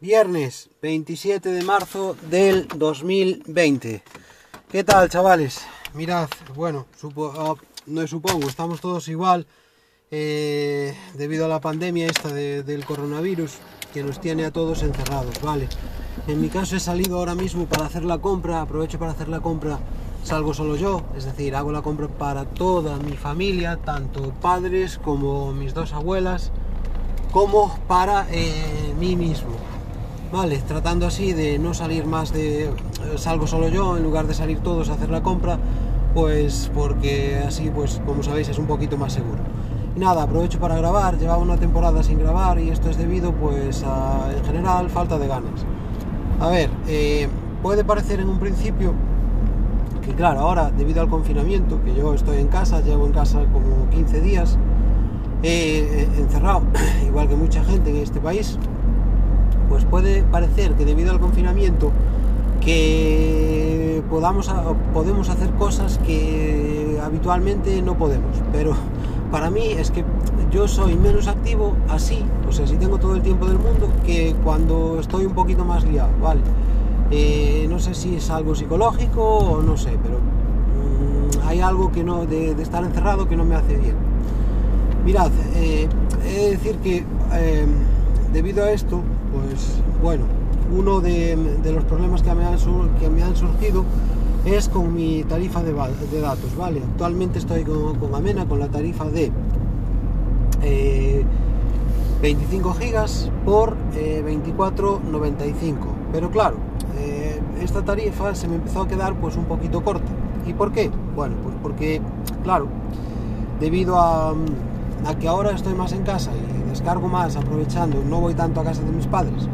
Viernes 27 de marzo del 2020. ¿Qué tal, chavales? Mirad, bueno, supo- ah, no supongo, estamos todos igual eh, debido a la pandemia esta de- del coronavirus que nos tiene a todos encerrados, ¿vale? En mi caso he salido ahora mismo para hacer la compra, aprovecho para hacer la compra, salgo solo yo, es decir, hago la compra para toda mi familia, tanto padres como mis dos abuelas, como para eh, mí mismo. Vale, tratando así de no salir más de... eh, Salgo solo yo en lugar de salir todos a hacer la compra, pues porque así, pues como sabéis, es un poquito más seguro. Y nada, aprovecho para grabar, llevaba una temporada sin grabar y esto es debido pues a, en general, falta de ganas. A ver, eh, puede parecer en un principio que claro, ahora debido al confinamiento, que yo estoy en casa, llevo en casa como 15 días, eh, encerrado, igual que mucha gente en este país, pues puede parecer que debido al confinamiento que podamos podemos hacer cosas que habitualmente no podemos. Pero para mí es que yo soy menos activo así o sea si tengo todo el tiempo del mundo que cuando estoy un poquito más liado vale Eh, no sé si es algo psicológico o no sé pero mm, hay algo que no de, de estar encerrado que no me hace bien. Mirad, eh, he de decir que eh, debido a esto, pues bueno, uno de, los problemas que me, han, que me han surgido es con mi tarifa de, datos, ¿vale? Actualmente estoy con, con Amena con la tarifa de eh, 25 gigas por eh, 24,95. Pero claro, eh, esta tarifa se me empezó a quedar pues un poquito corta. ¿Y por qué? Bueno, pues porque, claro, debido a, a que ahora estoy más en casa y descargo más aprovechando, no voy tanto a casa de mis padres,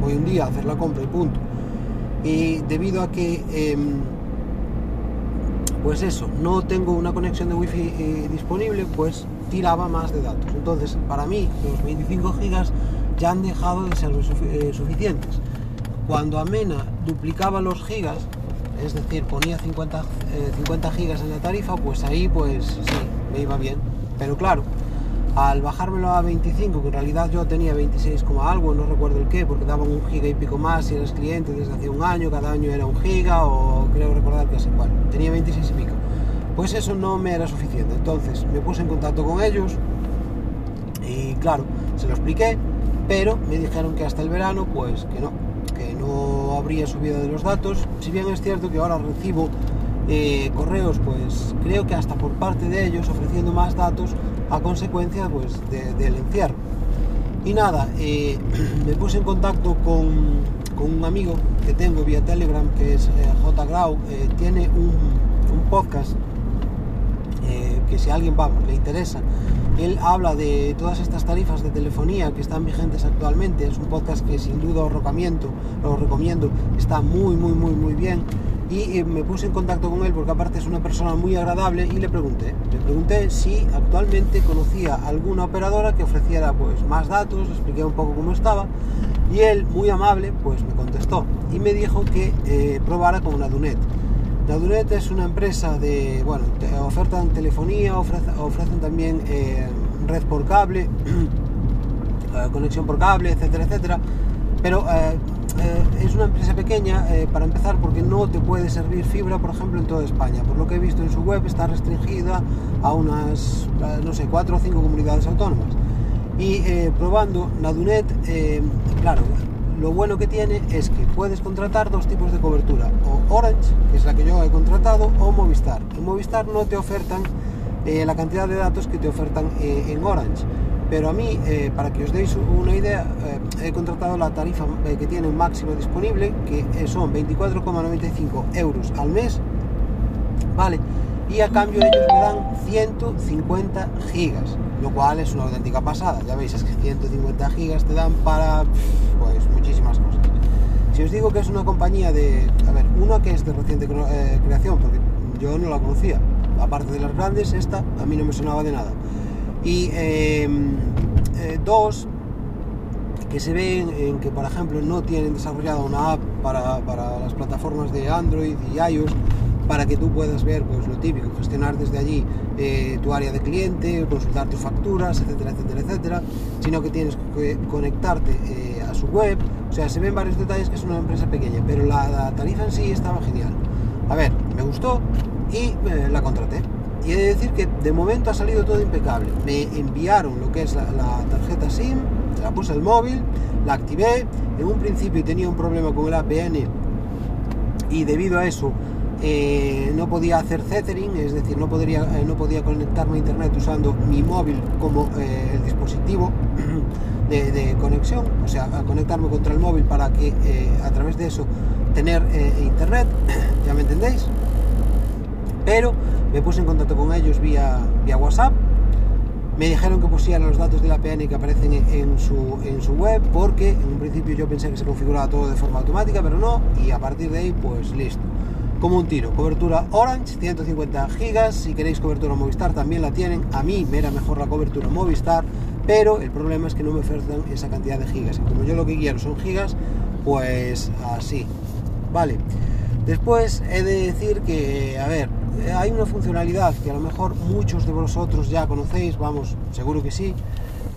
voy un día a hacer la compra y punto. Y debido a que, em, pues eso, no tengo una conexión de wifi eh, disponible, pues tiraba más de datos. Entonces, para mí, los 25 gigas ya han dejado de ser eh, suficientes. Cuando Amena duplicaba los gigas, es decir, ponía 50, eh, 50 gigas en la tarifa, pues ahí pues sí, me iba bien. Pero claro, al bajármelo a 25, que en realidad yo tenía 26, como algo, no recuerdo el qué, porque daban un giga y pico más si eres cliente desde hace un año, cada año era un giga, o creo recordar que así, bueno, tenía 26 y pico. Pues eso no me era suficiente. Entonces me puse en contacto con ellos y claro, se lo expliqué, pero me dijeron que hasta el verano, pues que no, que no habría subida de los datos. Si bien es cierto que ahora recibo eh, correos, pues creo que hasta por parte de ellos ofreciendo más datos a consecuencia pues, de- del encierro. Y nada, eh, me puse en contacto con, con un amigo que tengo vía Telegram, que es eh, J. Grau, eh, tiene un, un podcast que si a alguien vamos, le interesa, él habla de todas estas tarifas de telefonía que están vigentes actualmente. Es un podcast que sin duda os recomiendo, recomiendo, está muy, muy, muy, muy bien. Y eh, me puse en contacto con él porque aparte es una persona muy agradable y le pregunté, le pregunté si actualmente conocía alguna operadora que ofreciera pues más datos, le expliqué un poco cómo estaba y él muy amable pues me contestó y me dijo que eh, probara con Nadunet. Nadunet es una empresa de, bueno, te ofertan telefonía, ofrece- ofrecen también eh, red por cable, eh, conexión por cable, etcétera, etcétera. Pero eh, es una empresa pequeña para empezar porque no te puede servir fibra, por ejemplo, en toda España. Por lo que he visto en su web está restringida a unas, no sé, cuatro o cinco comunidades autónomas. Y probando Nadunet, claro, lo bueno que tiene es que puedes contratar dos tipos de cobertura, o Orange, que es la que yo he contratado, o Movistar. En Movistar no te ofertan eh, la cantidad de datos que te ofertan eh, en Orange. Pero a mí, eh, para que os deis una idea, he contratado la tarifa que tiene máximo disponible, que son 24,95 euros al mes, ¿vale? Y a cambio ellos me dan 150 gigas, lo cual es una auténtica pasada. Ya veis, es que 150 gigas te dan para pues muchísimas cosas. Si os digo que es una compañía de, a ver, una que es de reciente eh, creación, porque yo no la conocía, aparte de las grandes, esta a mí no me sonaba de nada. Y eh, eh, dos, que se ven en que, por ejemplo, no tienen desarrollada una app para, para las plataformas de Android y iOS para que tú puedas ver pues, lo típico, gestionar desde allí eh, tu área de cliente, consultar tus facturas, etcétera, etcétera, etcétera, sino que tienes que conectarte eh, a su web, o sea, se ven varios detalles que es una empresa pequeña, pero la, tarifa en sí estaba genial. A ver, me gustó y eh, la contraté. Y he de decir que de momento ha salido todo impecable. Me enviaron lo que es la, tarjeta SIM, la puse al móvil, la activé. En un principio tenía un problema con el APN y debido a eso eh, no podía hacer tethering, es decir, no, podría, eh, no podía conectarme a internet usando mi móvil como eh, el dispositivo de, conexión, o sea, conectarme contra el móvil para que a través de eso tener internet, ya me entendéis. Pero me puse en contacto con ellos vía, vía WhatsApp. Me dijeron que pusiera los datos de la PN que aparecen en su, en su web porque en un principio yo pensé que se configuraba todo de forma automática, pero no, y a partir de ahí pues listo. Como un tiro, cobertura Orange, 150 gigas, si queréis cobertura Movistar también la tienen, a mí me era mejor la cobertura Movistar, pero el problema es que no me ofertan esa cantidad de gigas, y como yo lo que quiero son gigas, pues así, vale. Después he de decir que, a ver, hay una funcionalidad que a lo mejor muchos de vosotros ya conocéis, vamos, seguro que sí,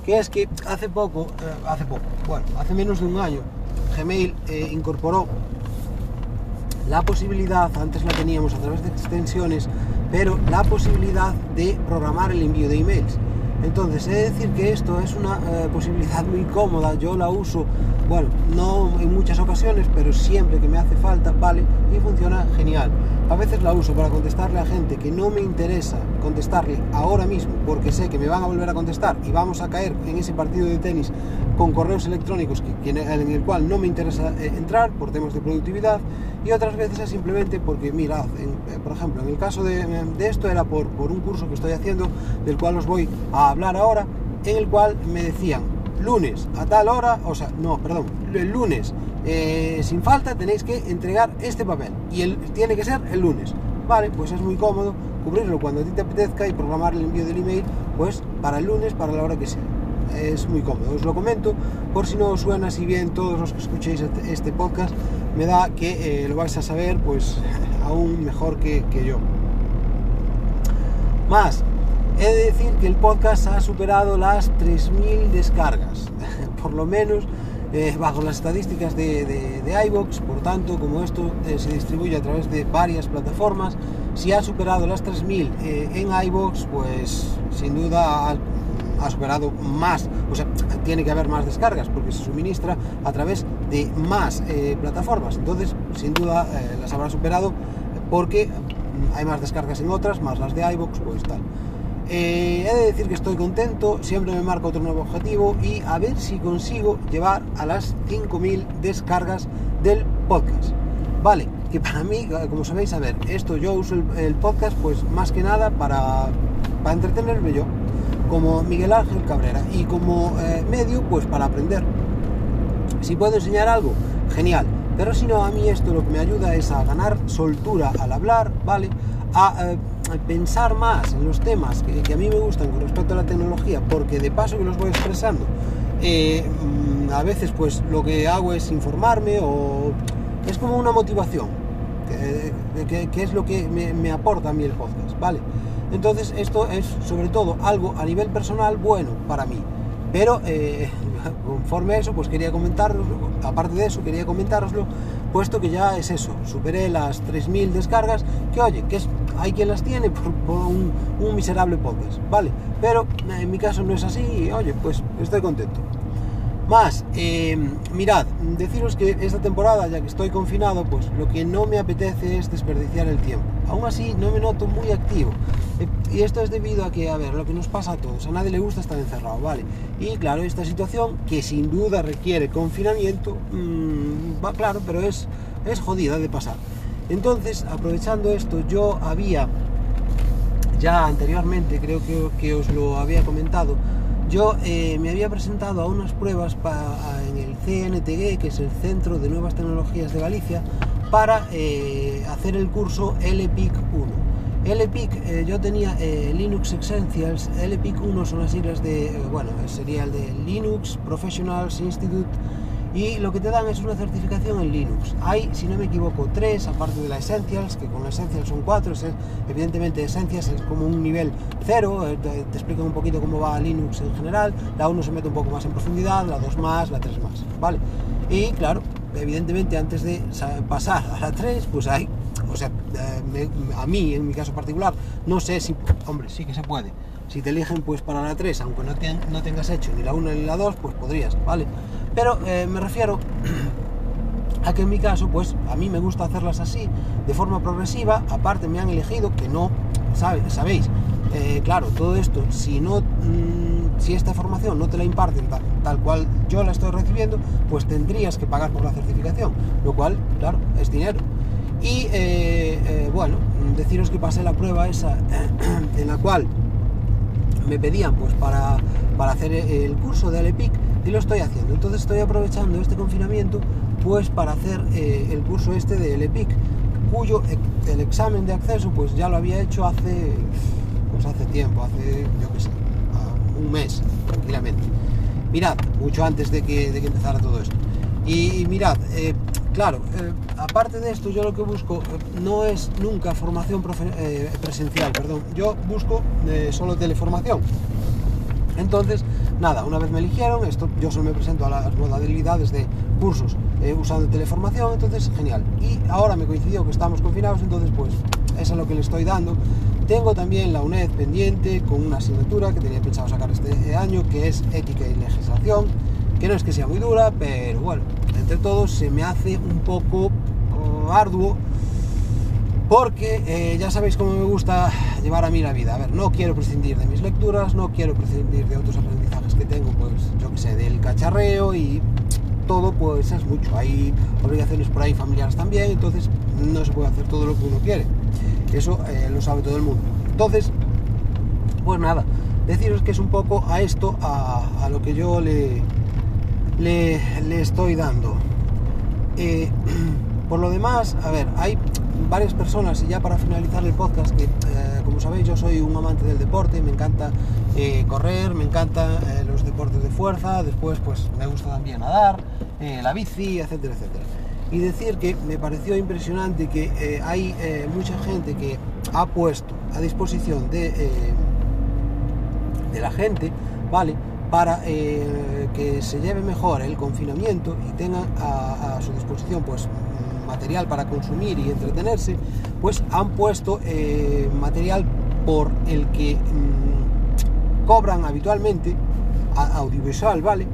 que es que hace poco, eh, hace poco, bueno, hace menos de un año, Gmail eh, incorporó la posibilidad, antes la teníamos a través de extensiones, pero la posibilidad de programar el envío de emails. Entonces, he de decir que esto es una posibilidad muy cómoda, yo la uso, bueno, no en muchas ocasiones, pero siempre que me hace falta, vale, y funciona genial. A veces la uso para contestarle a gente que no me interesa contestarle ahora mismo porque sé que me van a volver a contestar y vamos a caer en ese partido de tenis con correos electrónicos que, en el cual no me interesa eh, entrar por temas de productividad y otras veces es simplemente porque, mirad, eh, por ejemplo, en el caso de, esto era por, por un curso que estoy haciendo del cual os voy a hablar ahora, en el cual me decían lunes a tal hora, o sea, no, perdón, el lunes eh, sin falta tenéis que entregar este papel y el, tiene que ser el lunes. Vale, pues es muy cómodo cubrirlo cuando a ti te apetezca y programar el envío del email pues para el lunes, para la hora que sea. Es muy cómodo, os lo comento por si no os suena así bien todos los que escuchéis este, este podcast, me da que eh, lo vais a saber pues aún mejor que, que yo. Más, he de decir que el podcast ha superado las 3.000 descargas, por lo menos eh, bajo las estadísticas de, de, iVox, por tanto, como esto eh, se distribuye a través de varias plataformas, si ha superado las 3.000 eh, en iVox, pues sin duda ha, superado más, o sea, tiene que haber más descargas porque se suministra a través de más plataformas, entonces sin duda las habrá superado porque hay más descargas en otras, más las de iVox, pues tal. Eh, he de decir que estoy contento, siempre me marco otro nuevo objetivo y a ver si consigo llevar a las 5.000 descargas del podcast. Vale, que para mí, como sabéis, a ver, esto yo uso el, podcast pues más que nada para, para, entretenerme yo, como Miguel Ángel Cabrera, y como eh, medio pues para aprender. Si puedo enseñar algo, genial, pero si no, a mí esto lo que me ayuda es a ganar soltura al hablar, ¿vale? A... Eh, pensar más en los temas que, a mí me gustan con respecto a la tecnología, porque de paso que los voy expresando, eh, mm, a veces pues lo que hago es informarme o es como una motivación, que, es lo que me, aporta a mí el podcast, ¿vale? Entonces esto es sobre todo algo a nivel personal bueno para mí, pero eh, conforme a eso pues quería comentarlo, aparte de eso quería comentaroslo, puesto que ya es eso, superé las 3.000 descargas, que oye, que es hay quien las tiene por, un, miserable podcast, ¿vale? Pero en mi caso no es así oye, pues estoy contento. Más, eh, mirad, deciros que esta temporada, ya que estoy confinado, pues lo que no me apetece es desperdiciar el tiempo. Aún así, no me noto muy activo. Eh, y esto es debido a que, a ver, lo que nos pasa a todos, a nadie le gusta estar encerrado, ¿vale? Y claro, esta situación, que sin duda requiere confinamiento, mm, va claro, pero es, es jodida de pasar. Entonces, aprovechando esto, yo había ya anteriormente, creo que, os lo había comentado, yo eh, me había presentado a unas pruebas en el CNTG, que es el Centro de Nuevas Tecnologías de Galicia, para eh, hacer el curso LPIC 1. LPIC, eh, yo tenía Linux Essentials, LPIC 1 son las siglas de, bueno, sería el de Linux Professionals Institute y lo que te dan es una certificación en Linux. Hay, si no me equivoco, tres, aparte de la Essentials, que con Essentials son cuatro, es, evidentemente Essentials es como un nivel cero, eh, te, te explican un poquito cómo va Linux en general, la 1 se mete un poco más en profundidad, la 2 más, la 3 más, ¿vale? Y claro, evidentemente antes de pasar a la 3, pues hay, o sea, eh, me, a mí en mi caso particular, no sé si, hombre, sí que se puede. Si te eligen pues para la 3, aunque no, te, no tengas hecho ni la 1 ni la 2, pues podrías, ¿vale? Pero eh, me refiero a que en mi caso, pues a mí me gusta hacerlas así, de forma progresiva, aparte me han elegido que no, sabéis, eh, claro, todo esto, si no, mmm, si esta formación no te la imparten tal, cual yo la estoy recibiendo, pues tendrías que pagar por la certificación, lo cual, claro, es dinero. Y eh, bueno, deciros que pasé la prueba esa en la cual me pedían pues para, para hacer el curso de Alepic y lo estoy haciendo. Entonces estoy aprovechando este confinamiento pues para hacer eh, el curso este de Alepic, cuyo el examen de acceso pues ya lo había hecho hace pues hace tiempo, hace yo qué sé, un mes tranquilamente. Mirad, mucho antes de que, de que empezara todo esto. Y, mirad, eh, claro, eh, aparte de esto, yo lo que busco eh, no es nunca formación presencial, perdón, yo busco solo teleformación. Entonces, nada, una vez me eligieron, esto yo solo me presento a las modalidades de cursos usando teleformación, entonces genial. Y ahora me coincidió que estamos confinados, entonces pues eso es lo que le estoy dando. Tengo también la UNED pendiente con una asignatura que tenía pensado sacar este año, que es ética y legislación, que no es que sea muy dura, pero bueno, entre todos se me hace un poco oh, arduo porque eh, ya sabéis cómo me gusta llevar a mí la vida. A ver, no quiero prescindir de mis lecturas, no quiero prescindir de otros aprendizajes que tengo, pues yo que sé, del cacharreo y todo, pues es mucho. Hay obligaciones por ahí familiares también, entonces no se puede hacer todo lo que uno quiere. Eso eh, lo sabe todo el mundo. Entonces, pues nada, deciros que es un poco a esto, a lo que yo le, le, estoy dando. Eh, por lo demás, a ver, hay varias personas, y ya para finalizar el podcast, que eh, como sabéis yo soy un amante del deporte, me encanta eh, correr, me encantan los deportes de fuerza, después pues me gusta también nadar, la bici, etcétera, etcétera. Y decir que me pareció impresionante que hay mucha gente que ha puesto a disposición de, de la gente, ¿vale? Para eh, que se lleve mejor el confinamiento y tengan a, a, su disposición pues material para consumir y entretenerse, pues han puesto eh, material por el que mmm, cobran habitualmente a, audiovisual, ¿vale?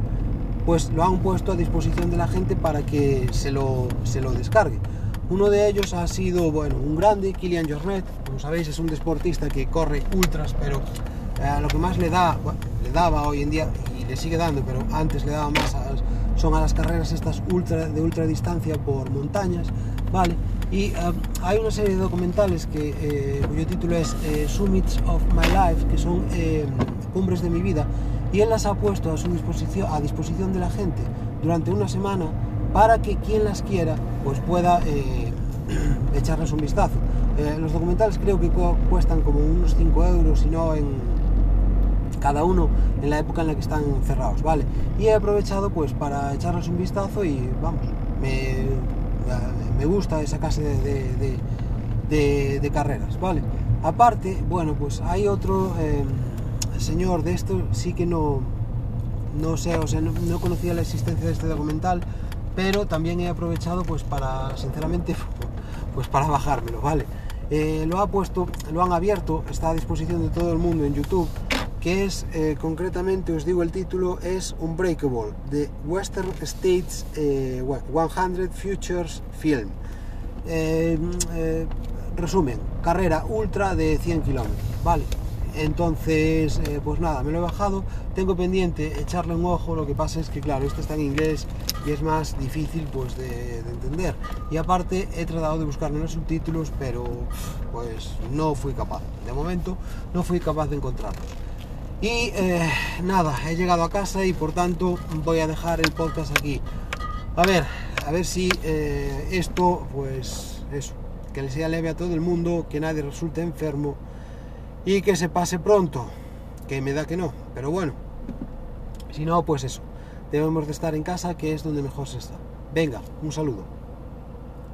Pues lo han puesto a disposición de la gente para que se lo, se lo descargue. Uno de ellos ha sido, bueno, un grande, Kilian Jornet, como sabéis es un deportista que corre ultras, pero eh, lo que más le da, bueno, le daba hoy en día y le sigue dando, pero antes le daba más a, son a las carreras estas ultra de ultra distancia por montañas, ¿vale? Y uh, hay una serie de documentales que, eh, cuyo título es eh, Summits of My Life, que son eh, cumbres de mi vida, y él las ha puesto a su disposición, a disposición de la gente durante una semana para que quien las quiera pues pueda eh, echarles un vistazo. Eh, los documentales creo que cuestan como unos 5 euros, si no en cada uno en la época en la que están cerrados, ¿vale? Y he aprovechado pues para echarles un vistazo y vamos, me, me gusta esa clase de, de, carreras, ¿vale? Aparte, bueno, pues hay otro eh, señor de esto, sí que no, no sé, o sea, no, no, conocía la existencia de este documental, pero también he aprovechado pues para, sinceramente, pues para bajármelo, ¿vale? Eh, lo ha puesto, lo han abierto, está a disposición de todo el mundo en YouTube que es eh, concretamente, os digo el título, es Unbreakable, de Western States eh, 100 Futures Film. Eh, eh, resumen, carrera ultra de 100 kilómetros, ¿vale? Entonces, eh, pues nada, me lo he bajado, tengo pendiente echarle un ojo, lo que pasa es que claro, esto está en inglés y es más difícil pues de, de entender. Y aparte he tratado de buscarme los subtítulos, pero pues no fui capaz. De momento no fui capaz de encontrarlos. Y eh, nada, he llegado a casa y por tanto voy a dejar el podcast aquí. A ver, a ver si eh, esto, pues eso, que le sea leve a todo el mundo, que nadie resulte enfermo y que se pase pronto. Que me da que no, pero bueno, si no, pues eso. debemos de estar en casa, que es donde mejor se está. Venga, un saludo.